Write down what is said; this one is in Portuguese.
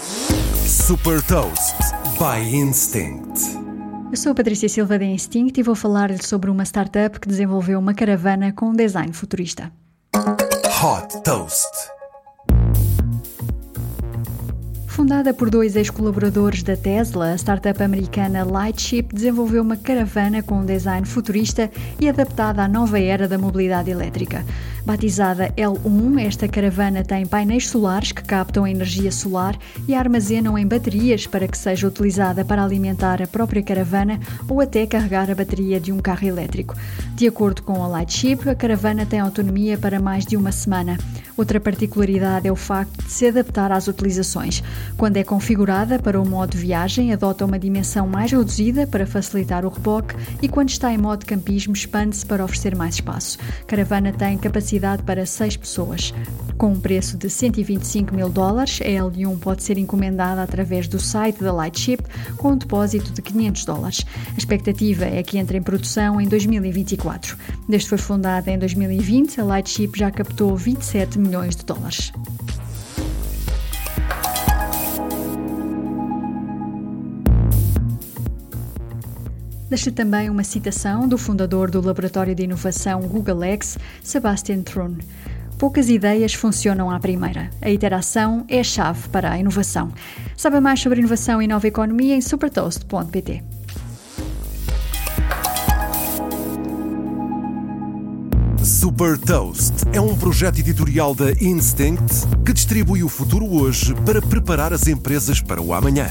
Super Toast by Instinct. Eu sou a Patrícia Silva da Instinct e vou falar-lhe sobre uma startup que desenvolveu uma caravana com um design futurista. Hot Toast. Fundada por dois ex-colaboradores da Tesla, a startup americana Lightship desenvolveu uma caravana com um design futurista e adaptada à nova era da mobilidade elétrica. Batizada L1, esta caravana tem painéis solares que captam a energia solar e a armazenam em baterias para que seja utilizada para alimentar a própria caravana ou até carregar a bateria de um carro elétrico. De acordo com a Lightship, a caravana tem autonomia para mais de uma semana. Outra particularidade é o facto de se adaptar às utilizações. Quando é configurada para o modo viagem, adota uma dimensão mais reduzida para facilitar o reboque e quando está em modo campismo, expande-se para oferecer mais espaço. Caravana tem capacidade para 6 pessoas. Com um preço de 125 mil dólares, a L1 pode ser encomendada através do site da Lightship com um depósito de 500 dólares. A expectativa é que entre em produção em 2024. Desde que foi fundada em 2020, a Lightship já captou 27 milhões de dólares. Deixa também uma citação do fundador do laboratório de inovação Google X, Sebastian Thrun. Poucas ideias funcionam à primeira. A iteração é a chave para a inovação. Saiba mais sobre inovação e nova economia em supertoast.pt. Super Toast é um projeto editorial da Instinct que distribui o futuro hoje para preparar as empresas para o amanhã.